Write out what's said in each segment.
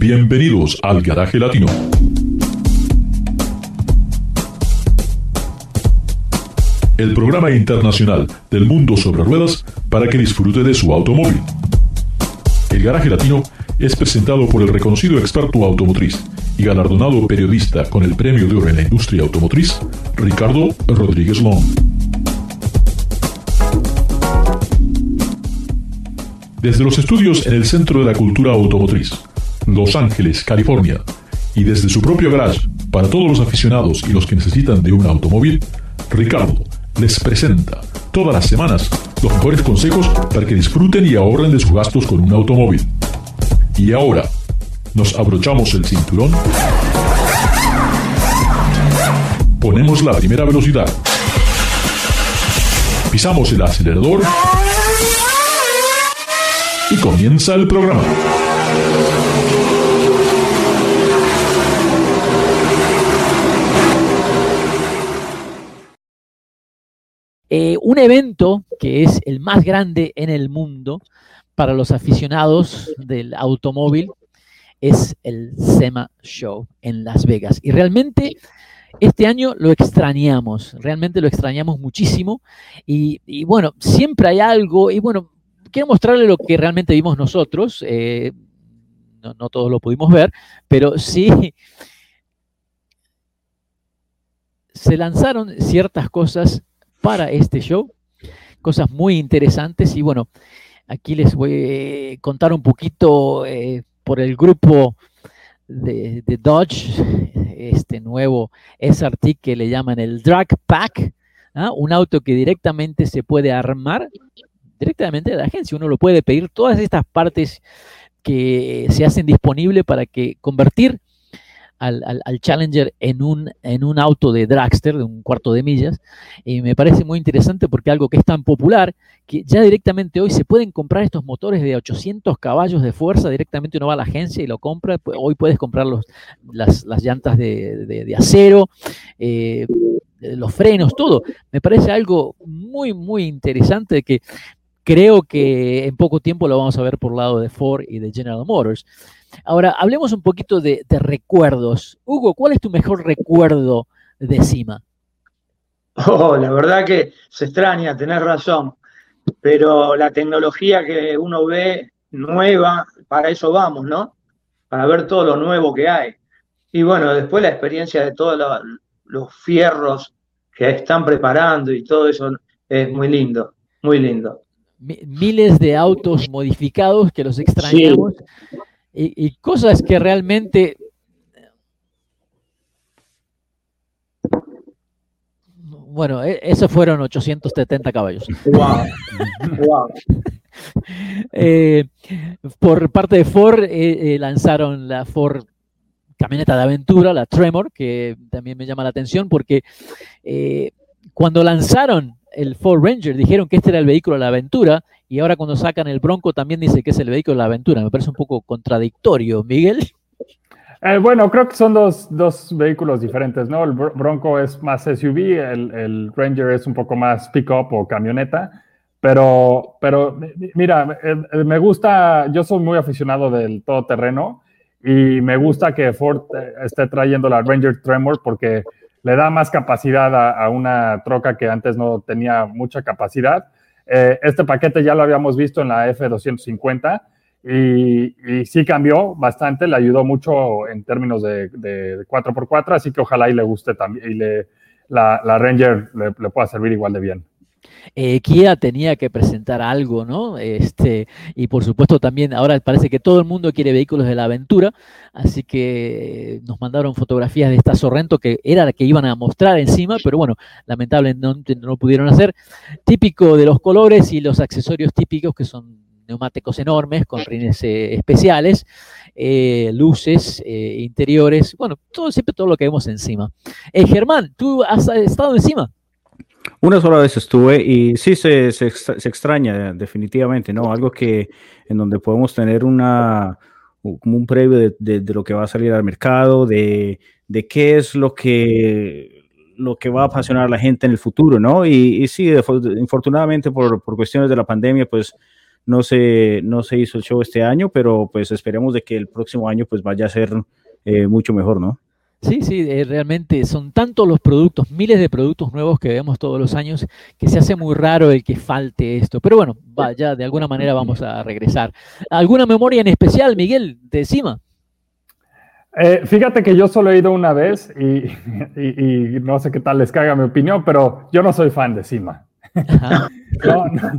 Bienvenidos al Garaje Latino. El programa internacional del mundo sobre ruedas para que disfrute de su automóvil. El Garaje Latino es presentado por el reconocido experto automotriz y galardonado periodista con el Premio de Oro en la Industria Automotriz, Ricardo Rodríguez Long. Desde los estudios en el Centro de la Cultura Automotriz, Los Ángeles, California, y desde su propio garage para todos los aficionados y los que necesitan de un automóvil, Ricardo les presenta todas las semanas los mejores consejos para que disfruten y ahorren de sus gastos con un automóvil. Y ahora, nos abrochamos el cinturón, ponemos la primera velocidad, pisamos el acelerador y comienza el programa. Eh, un evento que es el más grande en el mundo para los aficionados del automóvil es el SEMA Show en Las Vegas. Y realmente este año lo extrañamos, realmente lo extrañamos muchísimo. Y, bueno, siempre hay algo, y bueno, quiero mostrarle lo que realmente vimos nosotros. Eh, no, no todos lo pudimos ver, pero sí se lanzaron ciertas cosas para este show. Cosas muy interesantes y bueno, aquí les voy a contar un poquito eh, por el grupo de, Dodge, este nuevo SRT que le llaman el Drag Pack, ¿ah? un auto que directamente se puede armar directamente de la agencia. Uno lo puede pedir todas estas partes que se hacen disponibles para que convertir al, Challenger en un, en un auto de dragster, de un cuarto de millas, y me parece muy interesante porque algo que es tan popular, que ya directamente hoy se pueden comprar estos motores de 800 caballos de fuerza, directamente uno va a la agencia y lo compra, hoy puedes comprar los, las, llantas de, acero, eh, los frenos, todo. Me parece algo muy, muy interesante que creo que en poco tiempo lo vamos a ver por lado de Ford y de General Motors. Ahora, hablemos un poquito de, recuerdos. Hugo, ¿cuál es tu mejor recuerdo de CIMA? Oh, la verdad que se extraña, tenés razón, pero la tecnología que uno ve nueva, para eso vamos, ¿no? Para ver todo lo nuevo que hay. Y bueno, después la experiencia de todos los fierros que están preparando y todo eso es muy lindo, muy lindo. Miles de autos modificados que los extrañamos y, cosas que realmente Bueno, e, esos fueron 870 caballos. Wow. Eh, por parte de Ford eh, eh, lanzaron la Ford camioneta de aventura, la Tremor, que también me llama la atención porque cuando lanzaron el Ford Ranger dijeron que este era el vehículo de la aventura y ahora cuando sacan el Bronco también dice que es el vehículo de la aventura. Me parece un poco contradictorio, Miguel. Eh, bueno, creo que son dos, vehículos diferentes, ¿no? El Bronco es más SUV, el, Ranger es un poco más pick-up o camioneta, pero, pero mira, eh, eh, me gusta, yo soy muy aficionado del todoterreno y me gusta que Ford esté trayendo la Ranger Tremor porque le da más capacidad a, una troca que antes no tenía mucha capacidad. Eh, este paquete ya lo habíamos visto en la F250 y, sí cambió bastante, le ayudó mucho en términos de, 4x4, así que ojalá y le guste también y le, la, Ranger le pueda servir igual de bien eh, Kia tenía que presentar algo, ¿no? Este, y por supuesto también ahora parece que todo el mundo quiere vehículos de la aventura, así que nos mandaron fotografías de esta Sorrento que era la que iban a mostrar encima, pero bueno, lamentablemente no, pudieron hacer. Típico de los colores y los accesorios típicos que son neumáticos enormes con rines eh, especiales, eh, luces, eh, interiores, bueno, todo, siempre todo lo que vemos encima. Germán, ¿tú has estado encima? Una sola vez estuve y sí se, se, extraña definitivamente, ¿no? Algo que en donde podemos tener una, un previo de, de, lo que va a salir al mercado, de, de, qué es lo que, lo que va a apasionar a la gente en el futuro, ¿no? Y, y sí, infortunadamente por, por, cuestiones de la pandemia, pues no se, no se hizo el show este año, pero pues esperemos de que el próximo año pues vaya a ser eh, mucho mejor, ¿no? Sí, sí, eh, realmente son tantos los productos, miles de productos nuevos que vemos todos los años, que se hace muy raro el que falte esto. Pero bueno, vaya, de alguna manera vamos a regresar. ¿Alguna memoria en especial, Miguel, de Cima? Eh, fíjate que yo solo he ido una vez y, no sé qué tal les caiga mi opinión, pero yo no soy fan de Cima. no, no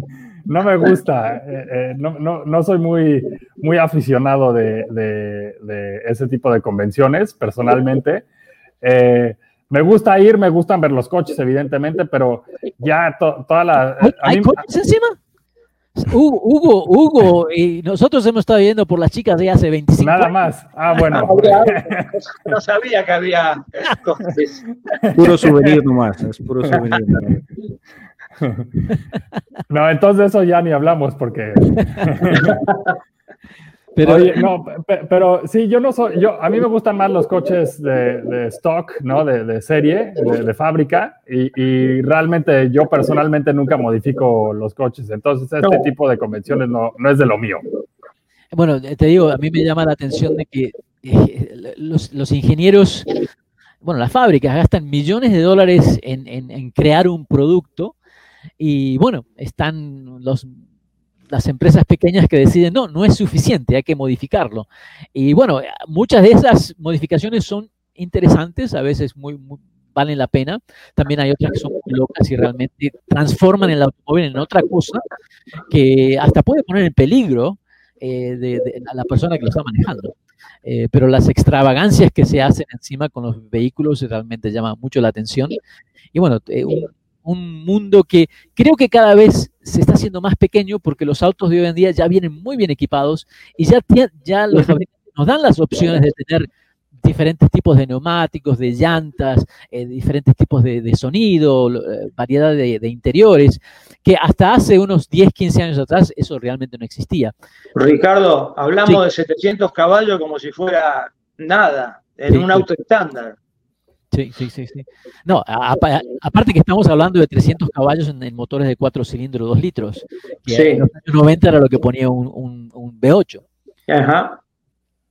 me gusta, eh, eh, no, no, no, soy muy, muy aficionado de, de, ese tipo de convenciones, personalmente. Eh, me gusta ir, me gustan ver los coches, evidentemente, pero ya toda la... ¿Hay coches encima? Hugo, Hugo, y nosotros hemos estado viendo por las chicas de hace 25 Nada más. Ah, bueno. No sabía que había coches. Puro souvenir nomás, es puro souvenir. no, entonces eso ya ni hablamos porque. Pero, no, pero sí, yo no soy, yo, a mí me gustan más los coches de, stock, ¿no? De, serie, de, fábrica, y, realmente yo personalmente nunca modifico los coches, entonces este tipo de convenciones no, no, es de lo mío. Bueno, te digo, a mí me llama la atención de que eh, los, los, ingenieros, bueno, las fábricas gastan millones de dólares en, en, en crear un producto y bueno, están los, las empresas pequeñas que deciden, no, no es suficiente, hay que modificarlo. Y bueno, muchas de esas modificaciones son interesantes, a veces muy, valen la pena. También hay otras que son muy locas y realmente transforman el automóvil en otra cosa que hasta puede poner en peligro eh, a la persona que lo está manejando. Eh, pero las extravagancias que se hacen encima con los vehículos realmente llaman mucho la atención. Y bueno, eh, un mundo que creo que cada vez se está haciendo más pequeño porque los autos de hoy en día ya vienen muy bien equipados y ya, ya los nos dan las opciones de tener diferentes tipos de neumáticos, de llantas, eh, diferentes tipos de, sonido, eh, variedad de, interiores, que hasta hace unos 10, 15 años atrás eso realmente no existía. Ricardo, hablamos de 700 caballos como si fuera nada en un auto estándar. Sí, sí, sí, sí. No, aparte que estamos hablando de 300 caballos en, motores de 4 cilindros, 2 litros. Que en los años 90 era lo que ponía un, un, V8. Ajá.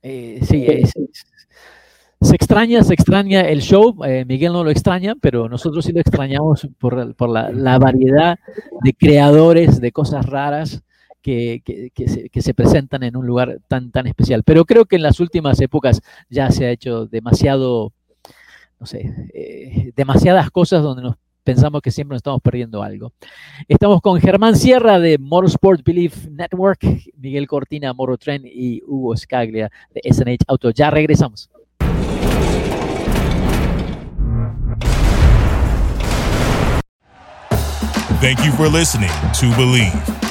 Eh, sí, se extraña, se extraña el show. Eh, Miguel no lo extraña, pero nosotros sí lo extrañamos por, por la, la, variedad de creadores de cosas raras que, que, que, se, que, se, presentan en un lugar tan, tan especial. Pero creo que en las últimas épocas ya se ha hecho demasiado no sé, eh, demasiadas cosas donde nos pensamos que siempre nos estamos perdiendo algo. Estamos con Germán Sierra de Motorsport Belief Network, Miguel Cortina, Morotrain y Hugo Scaglia de SNH Auto. Ya regresamos. Thank you for listening to Believe.